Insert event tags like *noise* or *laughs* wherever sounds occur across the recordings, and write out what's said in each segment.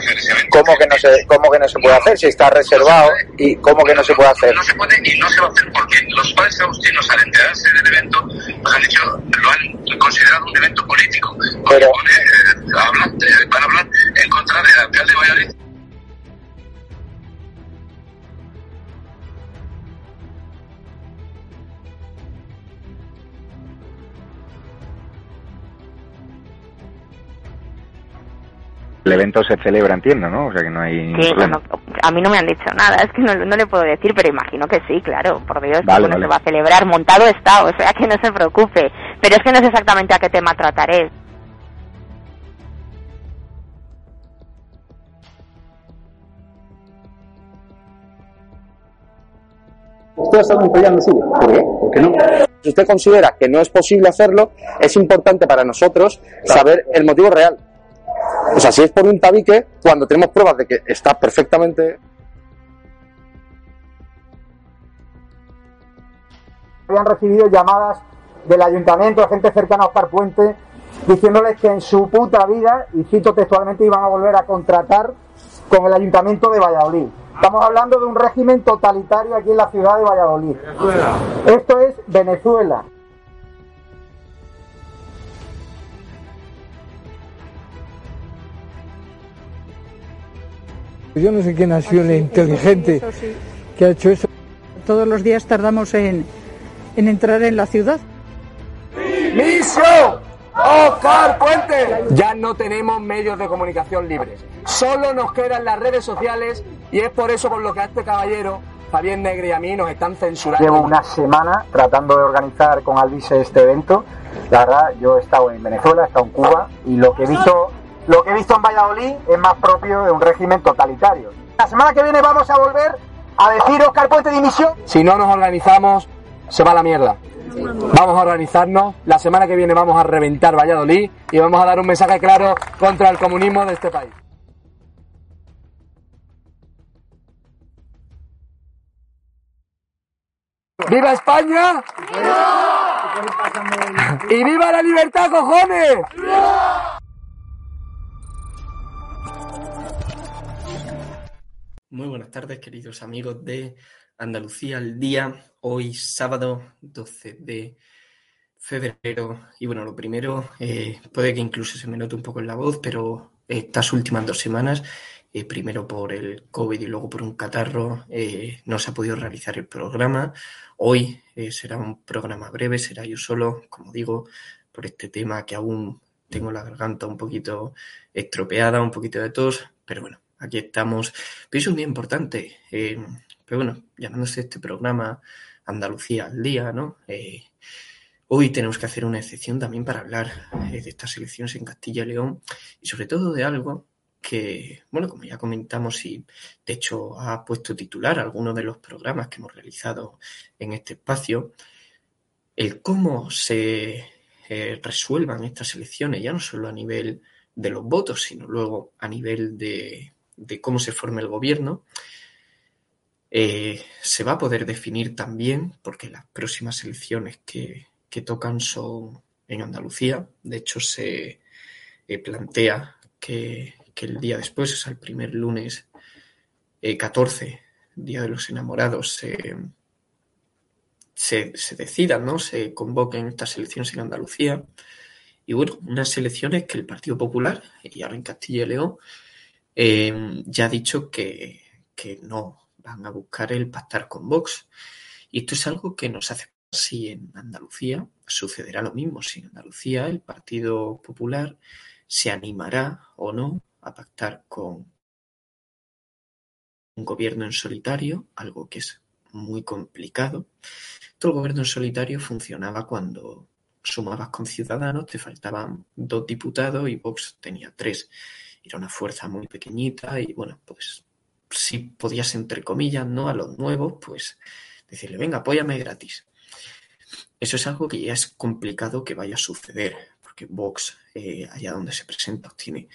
hacer ese evento. ¿Cómo que no se, cómo que no se puede hacer? Si está reservado y cómo que no se puede hacer. No se puede y no se va a hacer porque los padres agustinos al enterarse del evento pues han hecho, lo han considerado un evento político. Pero- pone, eh, hablan, eh, van a hablar en contra del alcalde de Valladolid El evento se celebra, entiendo, ¿no? O sea que no hay Que, problema. bueno, a mí no me han dicho nada, es que no, no le puedo decir, pero imagino que sí, claro, por Dios, Vale, se va a celebrar, montado está, o sea que no se preocupe. Pero es que no sé exactamente a qué tema trataré. Usted está apoyando suyo. ¿Por qué? ¿Por qué no? Si usted considera que no es posible hacerlo, es importante para nosotros saber el motivo real. O sea, si es por un tabique, cuando tenemos pruebas de que está perfectamente habían recibido llamadas del ayuntamiento, de gente cercana a Oscar Puente, diciéndoles que en su puta vida, y cito textualmente, iban a volver a contratar con el ayuntamiento de Valladolid. Estamos hablando de un régimen totalitario aquí en la ciudad de Valladolid. Esto es Venezuela. Yo no sé quién ha sido el inteligente que ha hecho eso. Todos los días tardamos en, en entrar en la ciudad. ¡Misión! ¡Oscar Puente! Ya no tenemos medios de comunicación libres. Solo nos quedan las redes sociales y es por eso por lo que a este caballero, Javier Negre y a mí nos están censurando. Llevo una semana tratando de organizar con Alvise este evento. La verdad, yo he estado en Venezuela, he estado en Cuba y lo que he visto, lo que he visto en Valladolid es más propio de un régimen totalitario. La semana que viene vamos a volver a decir Oscar Puente dimisión. Si no nos organizamos, se va a la mierda. Vamos a organizarnos. La semana que viene vamos a reventar Valladolid y vamos a dar un mensaje claro contra el comunismo de este país. ¡Viva España! ¡Y viva la libertad, cojones! Muy buenas tardes, queridos amigos de Andalucía al día. Hoy sábado 12 de febrero. Y bueno, lo primero, eh, puede que incluso se me note un poco en la voz, pero estas últimas dos semanas, eh, primero por el COVID y luego por un catarro, eh, no se ha podido realizar el programa. Hoy será un programa breve, será yo solo, como digo, por este tema que aún tengo la garganta un poquito estropeada, un poquito de tos, pero bueno, aquí estamos. Pero es un día importante, eh, pero bueno, llamándose este programa Andalucía al día, ¿no? Eh, hoy tenemos que hacer una excepción también para hablar eh, de estas elecciones en Castilla y León y sobre todo de algo que, bueno, como ya comentamos y de hecho ha puesto titular algunos de los programas que hemos realizado en este espacio, el cómo se resuelvan estas elecciones, ya no solo a nivel de los votos, sino luego a nivel de, de cómo se forme el gobierno, eh, se va a poder definir también, porque las próximas elecciones que, que tocan son en Andalucía. De hecho, se eh, plantea que, que, el día después, o sea, el primer lunes eh, 14, Día de los Enamorados, se, se, decidan, ¿no? Se convoquen estas elecciones en Andalucía. Y bueno, unas elecciones que el Partido Popular, y ahora en Castilla y León, eh, ya ha dicho que, que, no van a buscar el pactar con Vox. Y esto es algo que nos hace si en Andalucía sucederá lo mismo, si en Andalucía el Partido Popular se animará o no a pactar con un gobierno en solitario, algo que es muy complicado. Todo el gobierno en solitario funcionaba cuando sumabas con Ciudadanos, te faltaban dos diputados y Vox tenía tres. Era una fuerza muy pequeñita y bueno, pues si podías, entre comillas, ¿no? A los nuevos, pues decirle, venga, apóyame gratis. Eso es algo que ya es complicado que vaya a suceder, porque Vox, eh, allá donde se presenta, tiene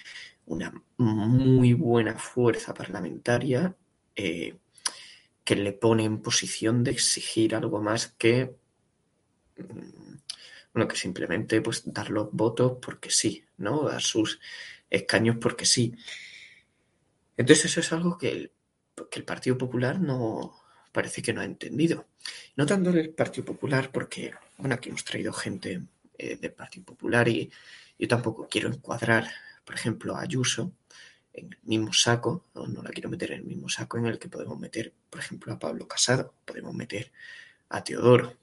una muy buena fuerza parlamentaria eh, que le pone en posición de exigir algo más que bueno, que simplemente pues dar los votos porque sí, ¿no? Dar sus escaños porque sí. Entonces eso es algo que el, que el Partido Popular no parece que no ha entendido. No tanto el Partido Popular porque, bueno, aquí hemos traído gente eh, del Partido Popular y yo tampoco quiero encuadrar, por ejemplo, a Ayuso en el mismo saco, no, no la quiero meter en el mismo saco en el que podemos meter, por ejemplo, a Pablo Casado, podemos meter a Teodoro.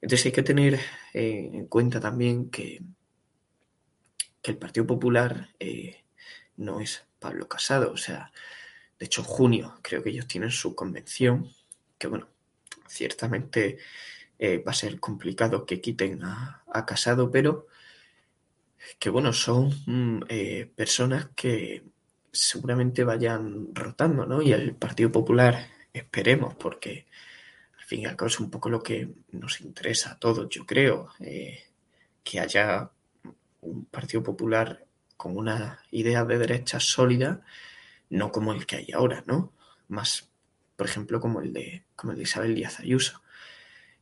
Entonces hay que tener eh, en cuenta también que, que el Partido Popular eh, no es Pablo Casado. O sea, de hecho, junio creo que ellos tienen su convención, que bueno, ciertamente eh, va a ser complicado que quiten a, Casado, pero que bueno, son mm, eh, personas que seguramente vayan rotando, ¿no? Y el Partido Popular, esperemos, porque al fin y al cabo es un poco lo que nos interesa a todos, yo creo, que haya un Partido Popular con una idea de derecha sólida, no como el que hay ahora, ¿no? Más, por ejemplo, como el de, como el de Isabel Díaz Ayuso.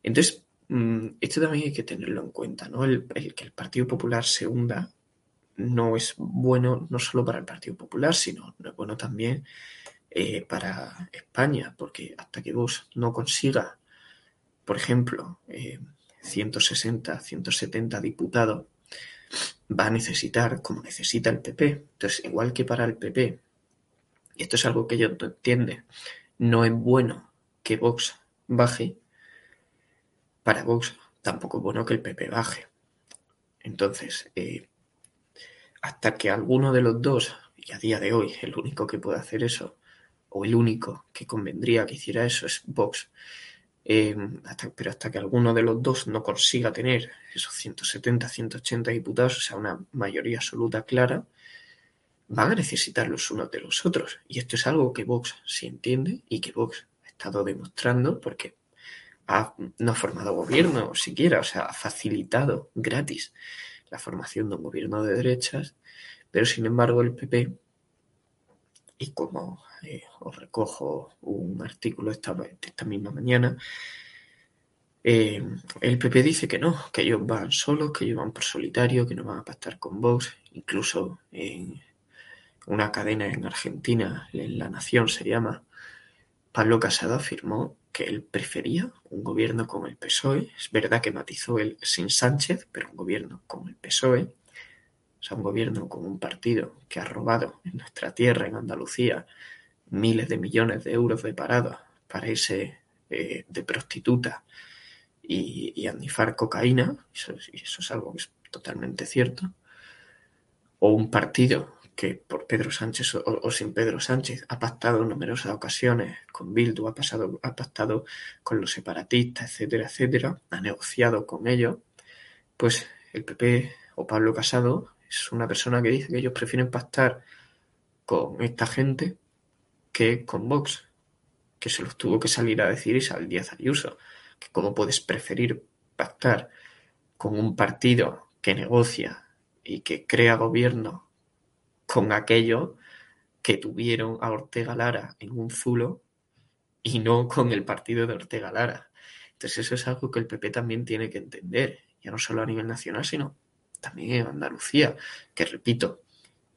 Entonces, mm, esto también hay que tenerlo en cuenta, ¿no? El, que el Partido Popular se hunda no es bueno no solo para el Partido Popular, sino no es bueno también eh, para España, porque hasta que vos no consiga, por ejemplo, eh, 160, 170 diputados, va a necesitar, como necesita el PP. Entonces, igual que para el PP, y esto es algo que ellos no entienden, no es bueno que Vox baje, para Vox tampoco es bueno que el PP baje. Entonces, eh, hasta que alguno de los dos, y a día de hoy el único que puede hacer eso, o el único que convendría que hiciera eso es Vox, hasta, pero hasta que alguno de los dos no consiga tener esos 170, 180 diputados, o sea, una mayoría absoluta clara, van a necesitar los unos de los otros. Y esto es algo que Vox sí entiende y que Vox ha estado demostrando porque ha, no ha formado gobierno siquiera, o sea, ha facilitado gratis la formación de un gobierno de derechas, pero sin embargo el PP, y como eh, os recojo un artículo esta, esta misma mañana, eh, el PP dice que no, que ellos van solos, que ellos van por solitario, que no van a pactar con Vox, incluso en una cadena en Argentina, en La Nación se llama, Pablo Casado afirmó que él prefería un gobierno con el PSOE. Es verdad que matizó él sin Sánchez, pero un gobierno con el PSOE. O sea, un gobierno con un partido que ha robado en nuestra tierra, en Andalucía, miles de millones de euros de parada para irse eh, de prostituta y, y cocaína. Eso, y eso es algo que es totalmente cierto. O un partido que por Pedro Sánchez o, o, sin Pedro Sánchez ha pactado en numerosas ocasiones con Bildu, ha, pasado, ha pactado con los separatistas, etcétera, etcétera, ha negociado con ellos, pues el PP o Pablo Casado es una persona que dice que ellos prefieren pactar con esta gente que con Vox, que se los tuvo que salir a decir Isabel Díaz Ayuso, que cómo puedes preferir pactar con un partido que negocia y que crea gobierno con aquello que tuvieron a Ortega Lara en un zulo y no con el partido de Ortega Lara. Entonces eso es algo que el PP también tiene que entender, ya no solo a nivel nacional, sino también en Andalucía, que repito,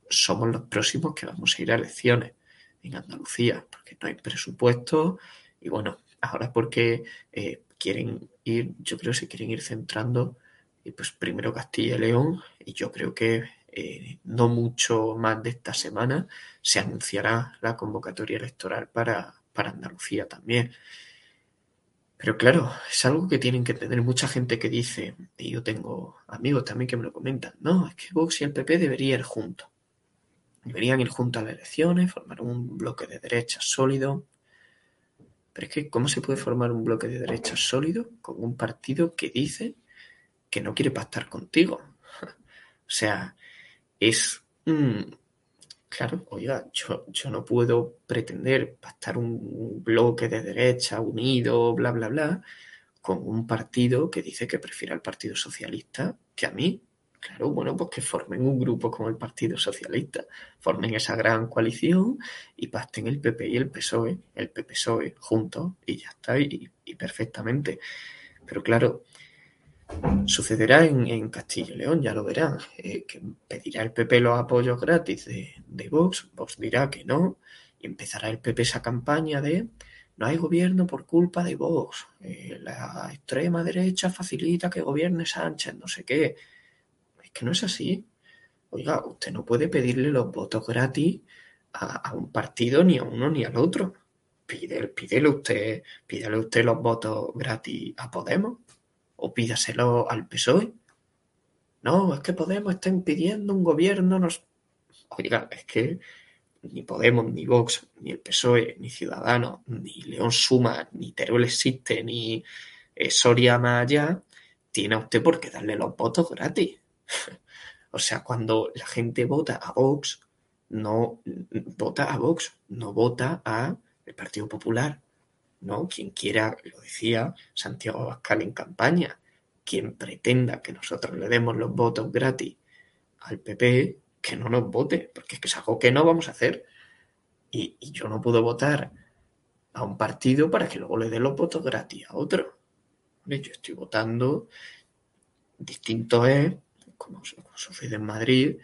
somos los próximos que vamos a ir a elecciones en Andalucía, porque no hay presupuesto y bueno, ahora porque eh, quieren ir, yo creo que se quieren ir centrando, y pues primero Castilla y León, y yo creo que eh, no mucho más de esta semana se anunciará la convocatoria electoral para, para Andalucía también. Pero claro, es algo que tienen que entender mucha gente que dice, y yo tengo amigos también que me lo comentan, no, es que Vox y el PP deberían ir juntos. Deberían ir juntos a las elecciones, formar un bloque de derechas sólido. Pero es que, ¿cómo se puede formar un bloque de derechas sólido con un partido que dice que no quiere pactar contigo? *laughs* O sea, es, claro, oiga, yo, yo no puedo pretender pactar un bloque de derecha unido, bla, bla, bla, con un partido que dice que prefiere al Partido Socialista que a mí. Claro, bueno, pues que formen un grupo con el Partido Socialista, formen esa gran coalición y pacten el PP y el PSOE, el PP-PSOE juntos y ya está, y, perfectamente. Pero claro, Sucederá en, Castilla y León, ya lo verán, eh, que pedirá el PP los apoyos gratis de, de Vox, Vox dirá que no, y empezará el PP esa campaña de no hay gobierno por culpa de Vox, eh, la extrema derecha facilita que gobierne Sánchez, no sé qué. Es que no es así. Oiga, usted no puede pedirle los votos gratis a, un partido ni a uno ni al otro. Pide, pídele usted, pídele usted los votos gratis a Podemos o pídaselo al PSOE. No, es que Podemos está impidiendo un gobierno. Nos... Oiga, es que ni Podemos, ni Vox, ni el PSOE, ni Ciudadanos, ni León Suma, ni Teruel existe, ni eh, Soria más allá, tiene a usted por qué darle los votos gratis. *laughs* o sea, cuando la gente vota a Vox, no vota a Vox, no vota a el Partido Popular, ¿no? Quien quiera, lo decía Santiago Abascal en campaña, quien pretenda que nosotros le demos los votos gratis al PP, que no nos vote, porque es que es algo que no vamos a hacer. Y, y yo no puedo votar a un partido para que luego le dé los votos gratis a otro. Yo estoy votando, distinto es, como, sucede en Madrid,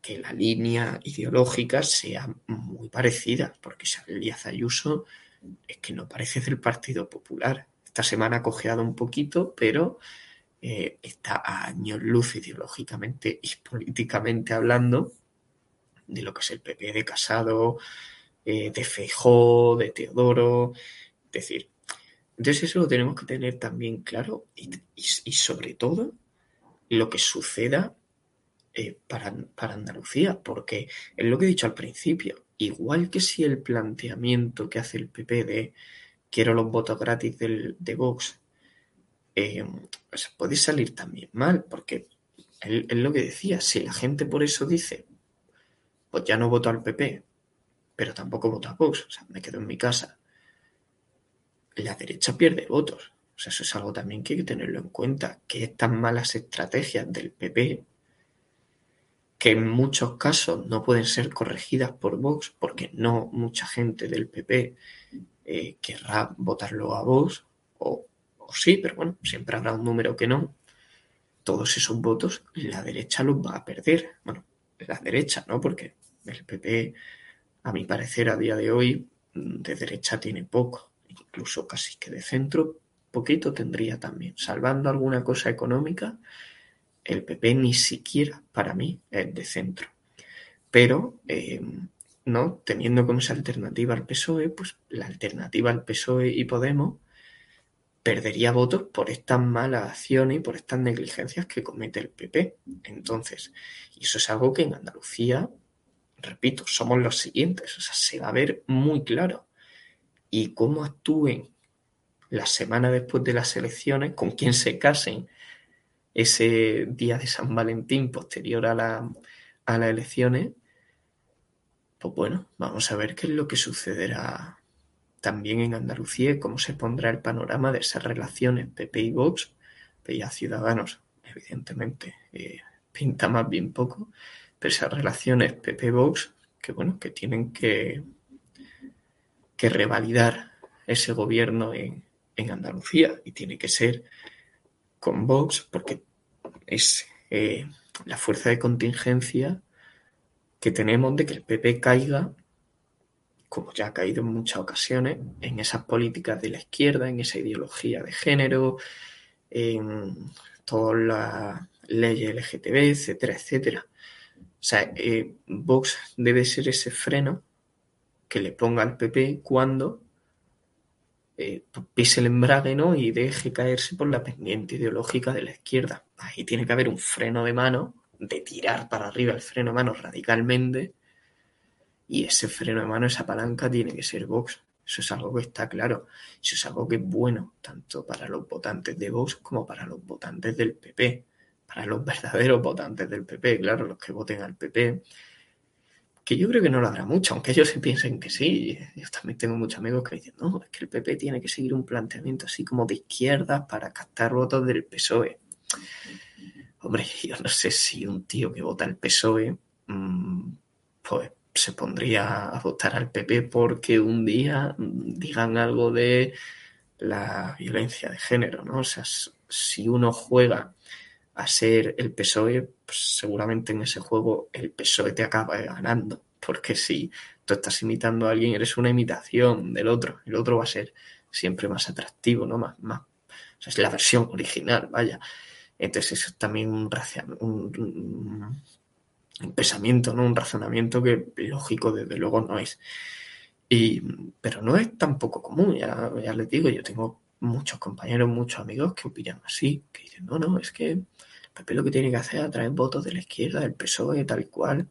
que la línea ideológica sea muy parecida, porque Isabel Díaz Ayuso es que no parece del Partido Popular. Esta semana ha cojeado un poquito, pero eh, está a años luz ideológicamente y políticamente hablando de lo que es el PP de Casado, eh, de Feijó, de Teodoro, es decir, entonces eso lo tenemos que tener también claro y, y sobre todo lo que suceda eh, para, para Andalucía, porque es lo que he dicho al principio, igual que si el planteamiento que hace el PP de quiero los votos gratis del, de Vox eh, puede salir también mal, porque es lo que decía, si la gente por eso dice, pues ya no voto al PP, pero tampoco voto a Vox, o sea, me quedo en mi casa, la derecha pierde votos. O sea, eso es algo también que hay que tenerlo en cuenta, que estas malas estrategias del PP, que en muchos casos no pueden ser corregidas por Vox, porque no mucha gente del PP eh, querrá votarlo a Vox, o o sí, pero bueno, siempre habrá un número que no, todos esos votos la derecha los va a perder. Bueno, la derecha, ¿no? Porque el PP, a mi parecer, a día de hoy, de derecha tiene poco, incluso casi que de centro, poquito tendría también. Salvando alguna cosa económica, el PP ni siquiera para mí es de centro. Pero, eh, ¿no? Teniendo como esa alternativa al PSOE, pues la alternativa al PSOE y Podemos perdería votos por estas malas acciones y por estas negligencias que comete el PP. Entonces, y eso es algo que en Andalucía, repito, somos los siguientes, o sea, se va a ver muy claro. Y cómo actúen la semana después de las elecciones, con quién se casen ese día de San Valentín posterior a, la, a las elecciones, pues bueno, vamos a ver qué es lo que sucederá también en Andalucía cómo se pondrá el panorama de esas relaciones PP y Vox, PP a Ciudadanos, evidentemente, eh, pinta más bien poco, pero esas relaciones PP-Vox que bueno, que tienen que, que revalidar ese gobierno en, en, Andalucía y tiene que ser con Vox porque es eh, la fuerza de contingencia que tenemos de que el PP caiga como ya ha caído en muchas ocasiones, en esas políticas de la izquierda, en esa ideología de género, en todas las leyes LGTB, etcétera, etcétera. O sea, eh, Vox debe ser ese freno que le ponga al PP cuando eh, pise el embrague ¿no? y deje caerse por la pendiente ideológica de la izquierda. Ahí tiene que haber un freno de mano, de tirar para arriba el freno de mano radicalmente y ese freno de mano, esa palanca tiene que ser Vox. Eso es algo que está claro. Eso es algo que es bueno tanto para los votantes de Vox como para los votantes del PP. Para los verdaderos votantes del PP, claro, los que voten al PP. Que yo creo que no lo habrá mucho, aunque ellos se piensen que sí. Yo también tengo muchos amigos que dicen, no, es que el PP tiene que seguir un planteamiento así como de izquierda para captar votos del PSOE. Hombre, yo no sé si un tío que vota al PSOE, mmm, pues se pondría a votar al PP porque un día digan algo de la violencia de género, ¿no? O sea, si uno juega a ser el PSOE, pues seguramente en ese juego el PSOE te acaba ganando. Porque si tú estás imitando a alguien, eres una imitación del otro. El otro va a ser siempre más atractivo, ¿no? Más, más. O sea, es la versión original, vaya. Entonces eso es también un, un, un pensamiento, ¿no? Un razonamiento que lógico desde luego no es. Y, pero no es tampoco común, ya, ya les digo, yo tengo muchos compañeros, muchos amigos que opinan así, que dicen, no, no, es que PP lo que tiene que hacer es atraer votos de la izquierda, del PSOE, tal y cual.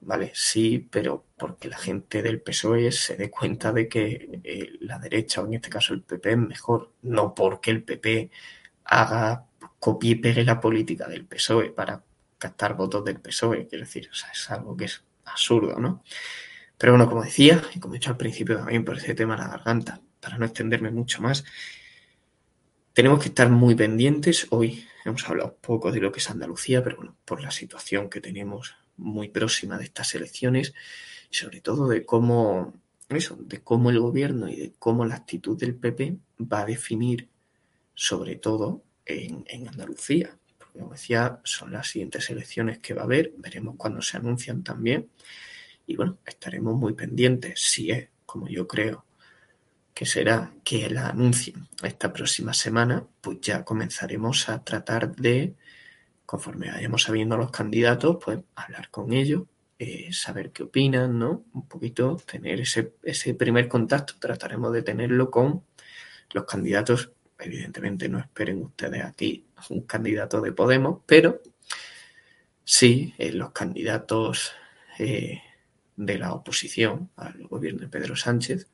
Vale, sí, pero porque la gente del PSOE se dé cuenta de que eh, la derecha, o en este caso el PP, es mejor, no porque el PP haga, copie y pegue la política del PSOE para captar votos del PSOE, quiero decir, es algo que es absurdo, ¿no? Pero bueno, como decía, y como he dicho al principio también por ese tema de la garganta, para no extenderme mucho más, tenemos que estar muy pendientes. Hoy hemos hablado poco de lo que es Andalucía, pero bueno, por la situación que tenemos muy próxima de estas elecciones, sobre todo de cómo eso, de cómo el gobierno y de cómo la actitud del PP va a definir, sobre todo en, en Andalucía. Porque como decía, son las siguientes elecciones que va a haber, veremos cuándo se anuncian también. Y bueno, estaremos muy pendientes si es, como yo creo, que será que la anuncien esta próxima semana, pues ya comenzaremos a tratar de, conforme vayamos sabiendo los candidatos, pues hablar con ellos, eh, saber qué opinan, ¿no? Un poquito tener ese, ese primer contacto, trataremos de tenerlo con los candidatos. Evidentemente no esperen ustedes aquí un candidato de Podemos, pero sí eh, los candidatos eh, de la oposición al gobierno de Pedro Sánchez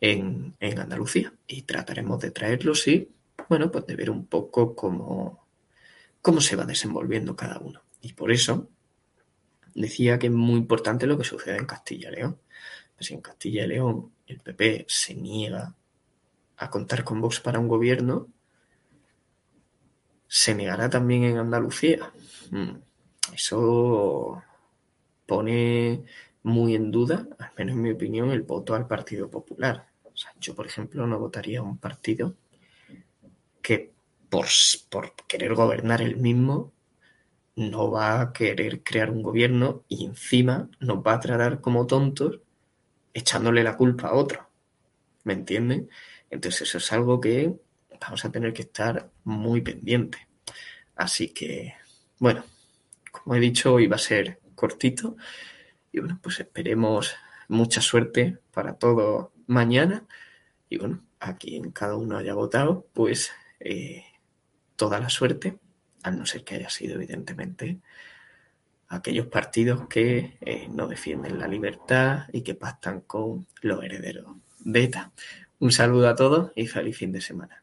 en, en Andalucía. Y trataremos de traerlos y, bueno, pues de ver un poco cómo, cómo se va desenvolviendo cada uno. Y por eso decía que es muy importante lo que sucede en Castilla y León. Pues si en Castilla y León el PP se niega a contar con Vox para un gobierno, se negará también en Andalucía. Mm, eso pone muy en duda, al menos en mi opinión, el voto al Partido Popular. Yo, por ejemplo, no votaría un partido que por, querer gobernar el mismo no va a querer crear un gobierno y encima nos va a tratar como tontos echándole la culpa a otro. ¿Me entienden? Entonces eso es algo que vamos a tener que estar muy pendiente. Así que, bueno, como he dicho, hoy va a ser cortito. Y bueno, pues esperemos mucha suerte para todo mañana. Y bueno, a quien cada uno haya votado, pues eh, toda la suerte, a no ser que haya sido evidentemente aquellos partidos que eh, no defienden la libertad y que pactan con los herederos de ETA. Un saludo a todos y feliz fin de semana.